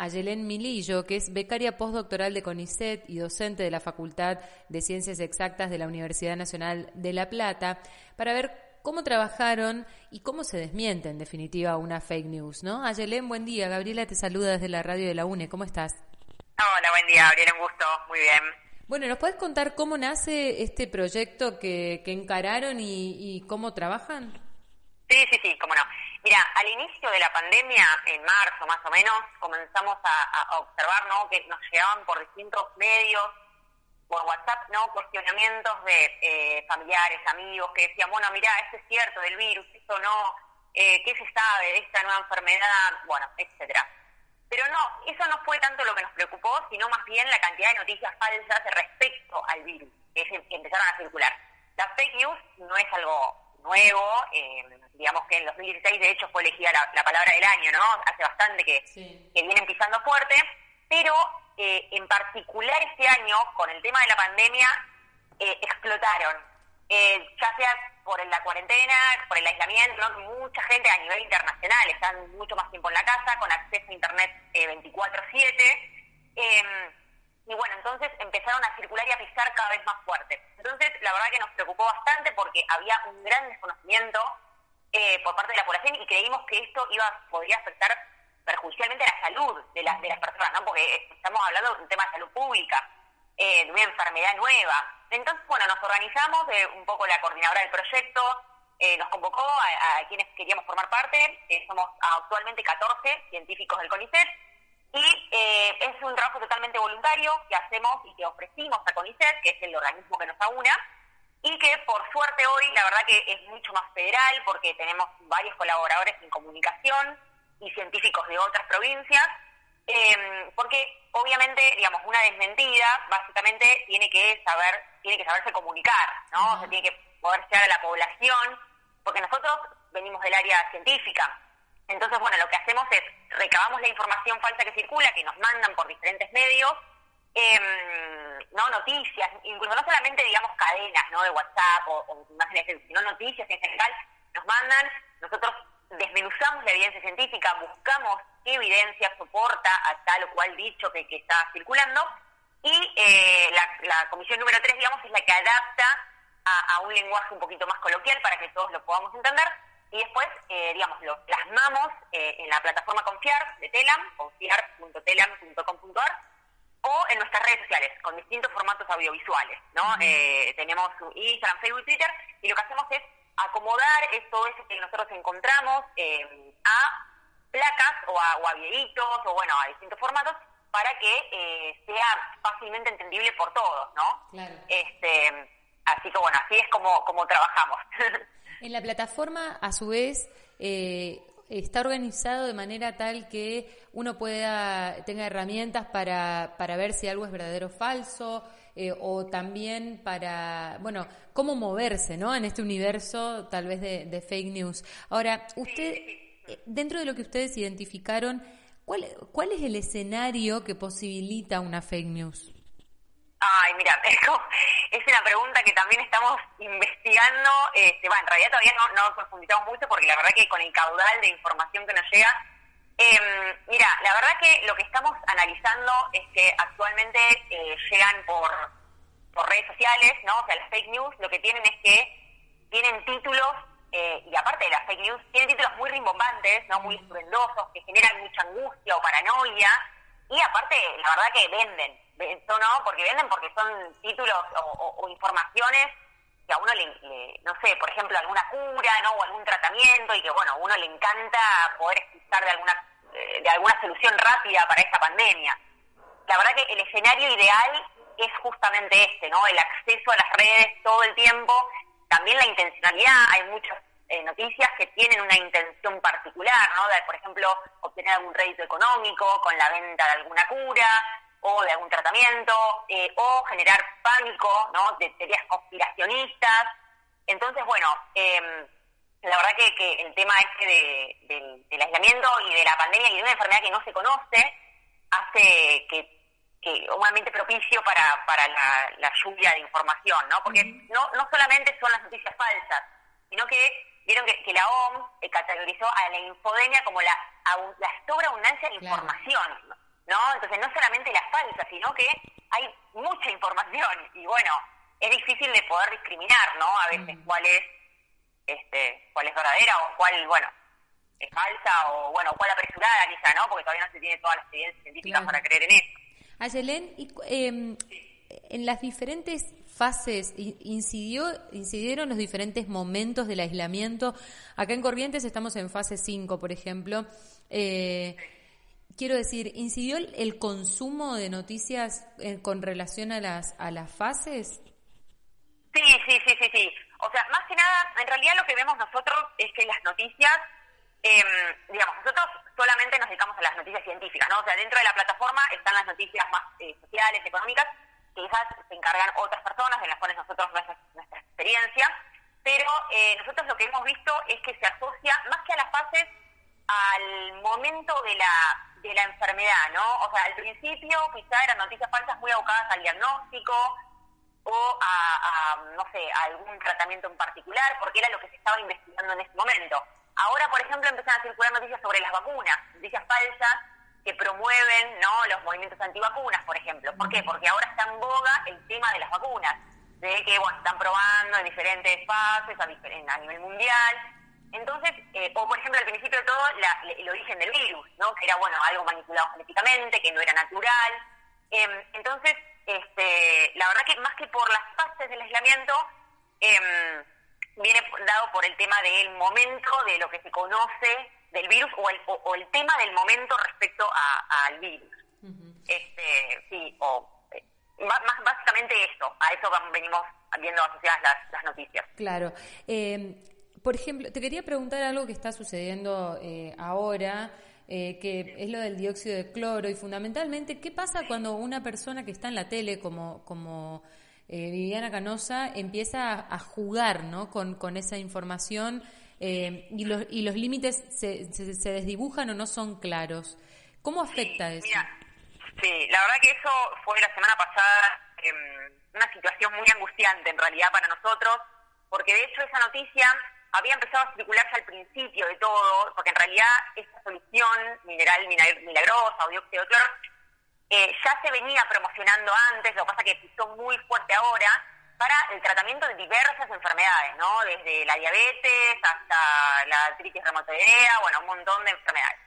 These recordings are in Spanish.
a Yelén Milillo, que es becaria postdoctoral de CONICET y docente de la Facultad de Ciencias Exactas de la Universidad Nacional de La Plata, para ver cómo trabajaron y cómo se desmiente en definitiva una fake news, ¿no? Ayelén, buen día. Gabriela te saluda desde la radio de la UNE. ¿Cómo estás? Hola, buen día, Gabriela, un gusto. Muy bien. Bueno, ¿nos puedes contar cómo nace este proyecto que, encararon y cómo trabajan? Sí, sí, sí, cómo no. Mira, al inicio de la pandemia, en marzo más o menos, comenzamos a, observar ¿no? que nos llegaban por distintos medios, por WhatsApp, ¿no? cuestionamientos de eh, familiares, amigos, que decían, bueno, mira, esto es cierto del virus, esto no, eh, ¿qué se sabe de esta nueva enfermedad? Bueno, etcétera. Pero no, eso no fue tanto lo que nos preocupó, sino más bien la cantidad de noticias falsas respecto al virus que empezaron a circular. La fake news no es algo nuevo, eh, digamos que en 2016 de hecho fue elegida la, palabra del año, ¿no? Hace bastante que, que vienen pisando fuerte, pero eh, en particular este año, con el tema de la pandemia, eh, explotaron, ya sea por la cuarentena, por el aislamiento, mucha gente a nivel internacional están mucho más tiempo en la casa, con acceso a Internet 24/7 y bueno, entonces empezaron a circular y a pisar cada vez más fuerte. Entonces, la verdad que nos preocupó bastante porque había un gran desconocimiento eh, por parte de la población y creímos que esto iba podría afectar perjudicialmente a la salud de, las de las personas, ¿no? Porque estamos hablando de un tema de salud pública, eh, de una enfermedad nueva. Entonces, bueno, nos organizamos, eh, un poco la coordinadora del proyecto nos convocó a, quienes queríamos formar parte, somos actualmente 14 científicos del CONICET, y eh, es un trabajo totalmente voluntario que hacemos y que ofrecimos a CONICET, que es el organismo que nos aúna, y que por suerte hoy la verdad que es mucho más federal porque tenemos varios colaboradores en comunicación y científicos de otras provincias, em, porque obviamente, digamos, una desmentida básicamente tiene que saber, tiene que saberse comunicar, ¿no? O sea, tiene que poder llegar a la población, porque nosotros venimos del área científica, entonces, bueno, lo que hacemos es recabamos la información falsa que circula, que nos mandan por diferentes medios, em, no noticias, incluso no solamente, digamos, cadenas ¿no? de WhatsApp o, imágenes, sino noticias en general, nos mandan, nosotros desmenuzamos la evidencia científica, buscamos qué evidencia soporta a tal o cual dicho que, está circulando, y eh, la, comisión número 3, digamos, es la que adapta a un lenguaje un poquito más coloquial para que todos lo podamos entender, y después, eh, digamos, lo plasmamos eh, en la plataforma Confiar de Telam, confiar.telam.com.ar, o en nuestras redes sociales, con distintos formatos audiovisuales, ¿no? Eh, tenemos Instagram, Facebook, Twitter, y lo que hacemos es acomodar todo eso que nosotros encontramos a placas o a, o videitos, o bueno, a distintos formatos, para que sea fácilmente entendible por todos, ¿no? Claro. Este, así que bueno, así es como, como trabajamos. En la plataforma, a su vez, eh, está organizado de manera tal que uno pueda tenga herramientas para, para ver si algo es verdadero o falso, eh, o también para, bueno, cómo moverse, ¿no? En este universo, tal vez, de, fake news. Ahora, usted, eh, dentro de lo que ustedes identificaron, ¿cuál, ¿cuál es el escenario que posibilita una fake news? Ay, mira, es una pregunta que también estamos investigando. Este, bueno, en realidad todavía no, no profundizamos mucho porque la verdad que con el caudal de información que nos llega, eh, mira, la verdad que lo que estamos analizando es que actualmente eh, llegan por, por redes sociales, ¿no? O sea, las fake news lo que tienen es que tienen títulos, eh, y aparte de las fake news, tienen títulos muy rimbombantes, ¿no? Muy estruendosos, que generan mucha angustia o paranoia, y aparte, la verdad que venden eso no, porque venden porque son títulos o, informaciones que a uno le, no sé, por ejemplo, alguna cura, ¿no? O algún tratamiento y que, bueno, a uno le encanta poder escuchar de alguna, eh, de alguna solución rápida para esta pandemia. La verdad que el escenario ideal es justamente este, ¿no? El acceso a las redes todo el tiempo, también la intencionalidad, hay muchas eh, noticias que tienen una intención particular, ¿no? De, por ejemplo, obtener algún rédito económico con la venta de alguna cura, o de algún tratamiento, eh, o generar pánico, ¿no? De teorías conspiracionistas. Entonces, bueno, em, la verdad que, el tema este del aislamiento y de la pandemia y de una enfermedad que no se conoce hace que, un ambiente propicio para, para la, lluvia de información, ¿no? Porque no, no solamente son las noticias falsas, sino que vieron que, la OMS categorizó a la infodemia como la, la sobreabundancia de información. Falsa, sino que hay mucha información y bueno, es difícil de poder discriminar, ¿no? A veces mm. cuál es este, cuál es verdadera o cuál, bueno, es falsa o bueno, cuál apresurada quizá, ¿no? Porque todavía no se tiene todas las evidencias científicas para creer en eso. Ayelen, eh, en las diferentes fases incidió, incidieron los diferentes momentos del aislamiento. Acá en Corrientes estamos en fase 5, por ejemplo. Eh, quiero decir, ¿incidió el, consumo de noticias eh, con relación a las, a las fases? Sí, sí, sí, sí, sí. O sea, más que nada, en realidad lo que vemos nosotros es que las noticias, eh, digamos, nosotros solamente nos dedicamos a las noticias científicas, ¿no? O sea, dentro de la plataforma están las noticias más eh, sociales, económicas, que quizás se encargan otras personas, de las cuales nosotros nuestra, nuestra experiencia, pero eh, nosotros lo que hemos visto es que se asocia más que a las fases al momento de la de la enfermedad, ¿no? O sea, al principio quizá eran noticias falsas muy abocadas al diagnóstico, o a, no sé, a algún tratamiento en particular, porque era lo que se estaba investigando en ese momento. Ahora, por ejemplo, empiezan a circular noticias sobre las vacunas, noticias falsas que promueven ¿no? los movimientos antivacunas, por ejemplo. ¿Por qué? Porque ahora está en boga el tema de las vacunas, de que bueno, están probando en diferentes fases a, a nivel mundial. Entonces, eh, o por principio de todo, el origen del virus, ¿no? que era bueno algo manipulado genéticamente, que no era natural. Em, entonces, este, la verdad que más que por las fases del aislamiento, em, viene dado por el tema del momento de lo que se conoce del virus o el, o, el tema del momento respecto al virus. este, sí, o eh, más, básicamente eso, a eso venimos viendo asociadas las, las noticias. Claro. Eh, por ejemplo, te quería preguntar algo que está sucediendo eh, ahora eh, que es lo del dióxido de cloro y fundamentalmente, ¿qué pasa cuando una persona que está en la tele como, como eh, Viviana Canosa empieza a, jugar ¿no? con, con esa información eh, y, los, y los límites se, se, desdibujan o no son claros? ¿Cómo afecta eso? Mira, sí, la verdad que eso fue la semana pasada em, una situación muy angustiante en realidad para nosotros, porque de hecho esa noticia había empezado a circularse al principio de todo, porque en realidad esta solución mineral milagrosa o dióxido de cloro eh, ya se venía promocionando antes, lo que pasa que pisó muy fuerte ahora, para el tratamiento de diversas enfermedades, ¿no? Desde la diabetes hasta la artritis reumatoidea, bueno, un montón de enfermedades.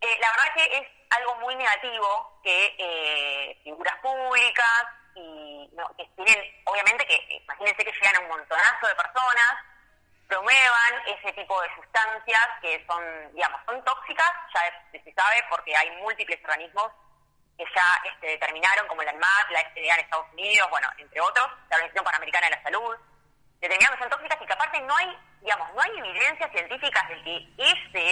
Eh, la verdad que es algo muy negativo que eh, figuras públicas y que tienen, obviamente que, imagínense que llegan a un montonazo de personas, promuevan ese tipo de sustancias que son, digamos, son tóxicas, ya se sabe porque hay múltiples organismos que ya este, determinaron, como la ANMAT, la FDA en Estados Unidos, bueno, entre otros, la Organización Panamericana de la Salud, determinaron que son tóxicas y que aparte no hay, digamos, no hay evidencias científicas de que ese,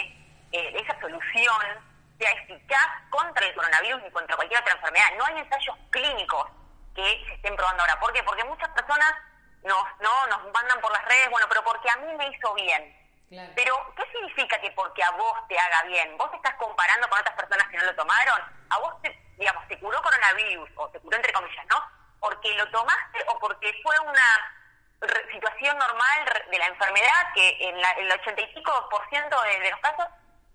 eh, esa solución sea eficaz contra el coronavirus ni contra cualquier otra enfermedad. No hay ensayos clínicos que se estén probando ahora. ¿Por qué? Porque muchas personas nos, no, nos mandan por las redes, bueno, pero porque a mí me hizo bien. Pero, ¿qué significa que porque a vos te haga bien? ¿Vos estás comparando con otras personas que no lo tomaron? ¿A vos, te, digamos, te curó coronavirus, o te curó entre comillas, ¿no? ¿Porque lo tomaste o porque fue una situación normal de la enfermedad que en el 85% por ciento de, los casos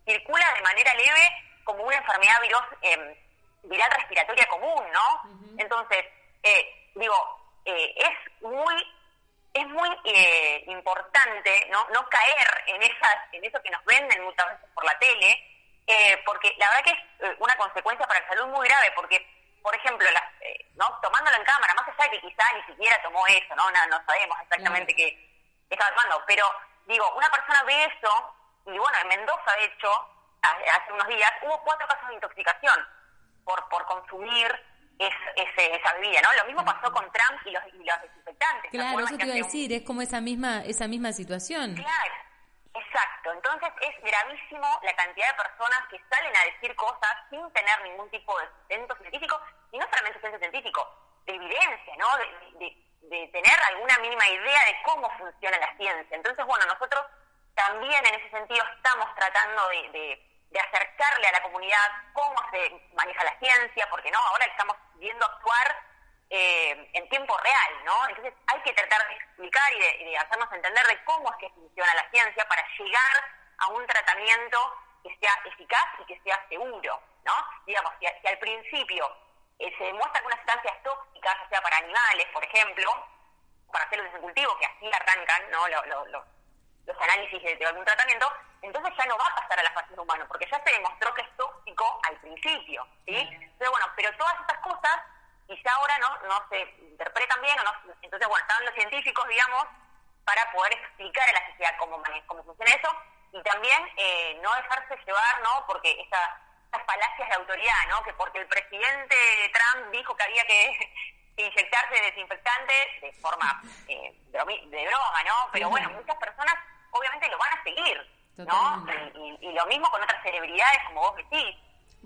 circula de manera leve como una enfermedad viros, em, viral respiratoria común, ¿no? Entonces, eh, digo, eh, es muy es muy eh, importante ¿no? no caer en esas en eso que nos venden muchas veces por la tele eh, porque la verdad que es eh, una consecuencia para la salud muy grave porque por ejemplo las, no tomándolo en cámara más allá de que quizá ni siquiera tomó eso no no, no sabemos exactamente qué estaba tomando pero digo una persona ve eso y bueno en Mendoza de hecho hace unos días hubo cuatro casos de intoxicación por por consumir es, esa bebida, ¿no? Lo mismo pasó con Trump y los, y los desinfectantes. Claro, eso te iba a decir, es como esa misma, esa misma situación. Claro, exacto. Entonces es gravísimo la cantidad de personas que salen a decir cosas sin tener ningún tipo de sustento científico, y no solamente sustento científico, de evidencia, ¿no? De, de, tener alguna mínima idea de cómo funciona la ciencia. Entonces, bueno, nosotros también en ese sentido estamos tratando de de acercarle a la comunidad cómo se maneja la ciencia, porque no, ahora estamos viendo actuar eh, en tiempo real, ¿no? Entonces hay que tratar de explicar y de, hacernos entender de cómo es que funciona la ciencia para llegar a un tratamiento que sea eficaz y que sea seguro, ¿no? Digamos, si, al principio eh, se demuestra que unas sustancias tóxicas, o sea, para animales, por ejemplo, para células de cultivo, que así arrancan ¿no? los análisis de, algún tratamiento, entonces ya no va a pasar a la fase humana, porque ya se demostró que es tóxico al principio, ¿sí? Entonces, bueno, pero todas estas cosas quizá ahora no, no se interpretan bien, o no, entonces, bueno, están los científicos, digamos, para poder explicar a la sociedad cómo, cómo funciona eso, y también eh, no dejarse llevar, ¿no? Porque esta, estas falacias de autoridad, ¿no? Que porque el presidente Trump dijo que había que, inyectarse desinfectante de forma eh, de, broma, ¿no? Pero bueno, muchas personas obviamente lo van a seguir, ¿no? Y, lo mismo con otras celebridades, como vos decís.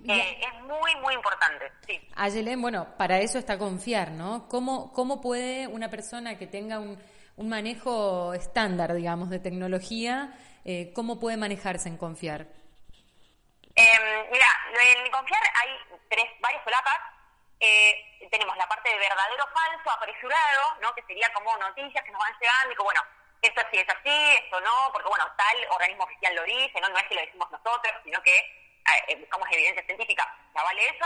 Eh, es muy, muy importante, sí. Ayelen, bueno, para eso está confiar, ¿no? ¿Cómo, cómo puede una persona que tenga un, un manejo estándar, digamos, de tecnología, eh, cómo puede manejarse en confiar? Eh, mira, en confiar hay tres, varias solapas. Eh, tenemos la parte de verdadero falso, apresurado, ¿no? que sería como noticias que nos van llegando y que, bueno, esto sí es así, esto no, porque bueno, tal organismo oficial lo dice, no, es que lo decimos nosotros, sino que eh, buscamos evidencia científica, ya vale eso.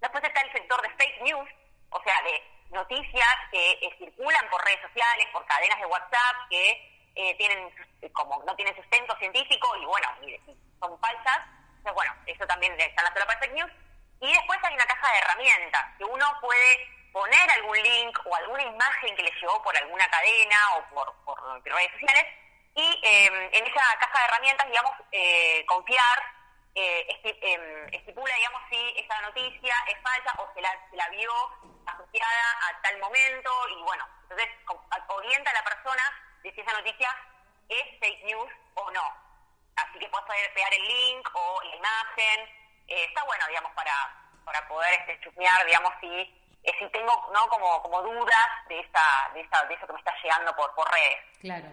Después está el sector de fake news, o sea, de noticias que eh, circulan por redes sociales, por cadenas de WhatsApp, que eh, tienen como no tienen sustento científico y bueno, son falsas. Entonces, bueno, eso también está en la sola fake news. Y después hay una caja de herramientas que uno puede poner algún link o alguna imagen que le llegó por alguna cadena o por, redes sociales y eh, en esa caja de herramientas, digamos, eh, confiar, eh, em, estipula, digamos, si esa noticia es falsa o se la, se la vio asociada a tal momento y bueno, entonces orienta a la persona de si esa noticia es fake news o no. Así que puedes pegar el link o la imagen. está bueno, digamos, para, para poder este, chusmear, digamos, si eh, si tengo no como, como dudas de, esta, de, esta, de eso que me está llegando por, por redes. Claro.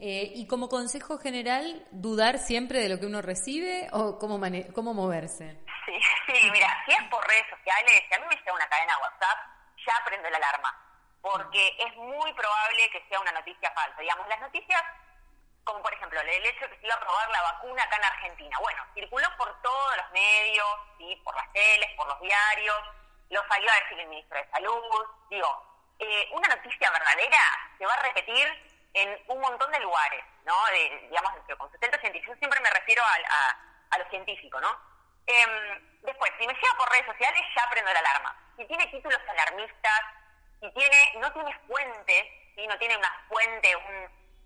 Eh, y como consejo general, dudar siempre de lo que uno recibe o cómo, cómo moverse. Sí, sí, mira, si es por redes sociales, si a mí me llega una cadena WhatsApp, ya prendo la alarma, porque es muy probable que sea una noticia falsa. Digamos, las noticias, como por ejemplo el hecho de que se iba a probar la vacuna acá en Argentina, bueno, circuló por todos los medios, ¿sí? por las teles, por los diarios, lo salió a decir el ministro de Salud. Digo, eh, una noticia verdadera se va a repetir en un montón de lugares, ¿no? De, digamos, con sustento científico. Yo siempre me refiero a, a, lo científico, ¿no? Em, después, si me llega por redes sociales, ya prendo la alarma. Si tiene títulos alarmistas, si tiene, no tiene fuentes, si no tiene una fuente,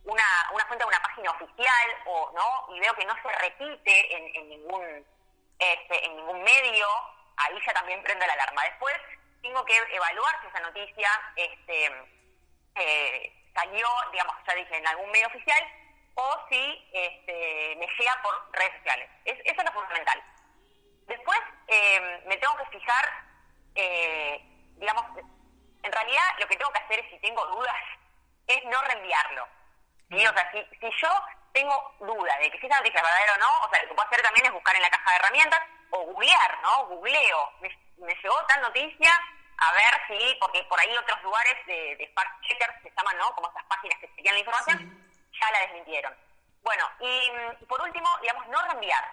una, una fuente de una página oficial, o no, y veo que no se repite en, en ningún este, en ningún medio, ahí ya también prende la alarma. Después tengo que evaluar si esa noticia este, eh, salió, digamos, ya dije, en algún medio oficial o si este, me llega por redes sociales. eso es lo fundamental. Después eh, me tengo que fijar, eh, digamos, en realidad lo que tengo que hacer es, si tengo dudas, es no reenviarlo. ¿sí? O sea, si, si yo tengo duda de que si esa noticia es verdadera o no, o sea, lo que puedo hacer también es buscar en la caja de herramientas o googlear, ¿no? Googleo. Me, llegó tal noticia, a ver si, porque por ahí otros lugares de, de fact checkers se llaman, ¿no? Como esas páginas que chequean la información, ya la desmintieron. Bueno, y por último, digamos, no reenviar.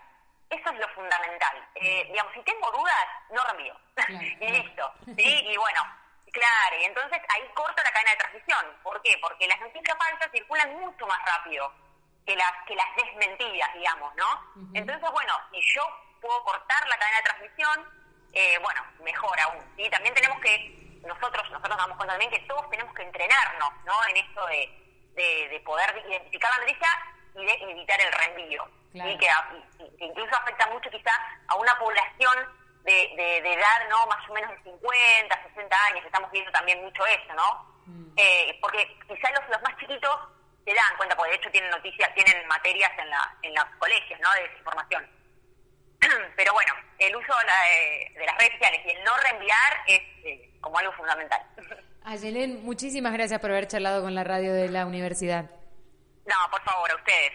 Eso es lo fundamental. Eh, digamos, si tengo dudas, no reenvío. y listo. ¿sí? Y bueno, claro, y entonces ahí corto la cadena de transmisión. ¿Por qué? Porque las noticias falsas circulan mucho más rápido que las, que las desmentidas, digamos, ¿no? Entonces, bueno, si yo puedo cortar la cadena de transmisión, eh, bueno, mejor aún. ¿sí? También tenemos que, nosotros, nosotros damos cuenta también que todos tenemos que entrenarnos, ¿no? En esto de, de, poder identificar la noticia y de evitar el reenvío. y Que, incluso afecta mucho quizá a una población de, de, edad, ¿no? Más o menos de 50, 60 años, estamos viendo también mucho eso, ¿no? Mm. Eh, porque quizá los, los más chiquitos se dan cuenta, porque de hecho tienen noticias, tienen materias en, la, en los colegios, ¿no? De desinformación Pero bueno, el uso de, las redes sociales y el no reenviar es eh, como algo fundamental. Ayelen, muchísimas gracias por haber charlado con la radio de la universidad. No, por favor, a ustedes.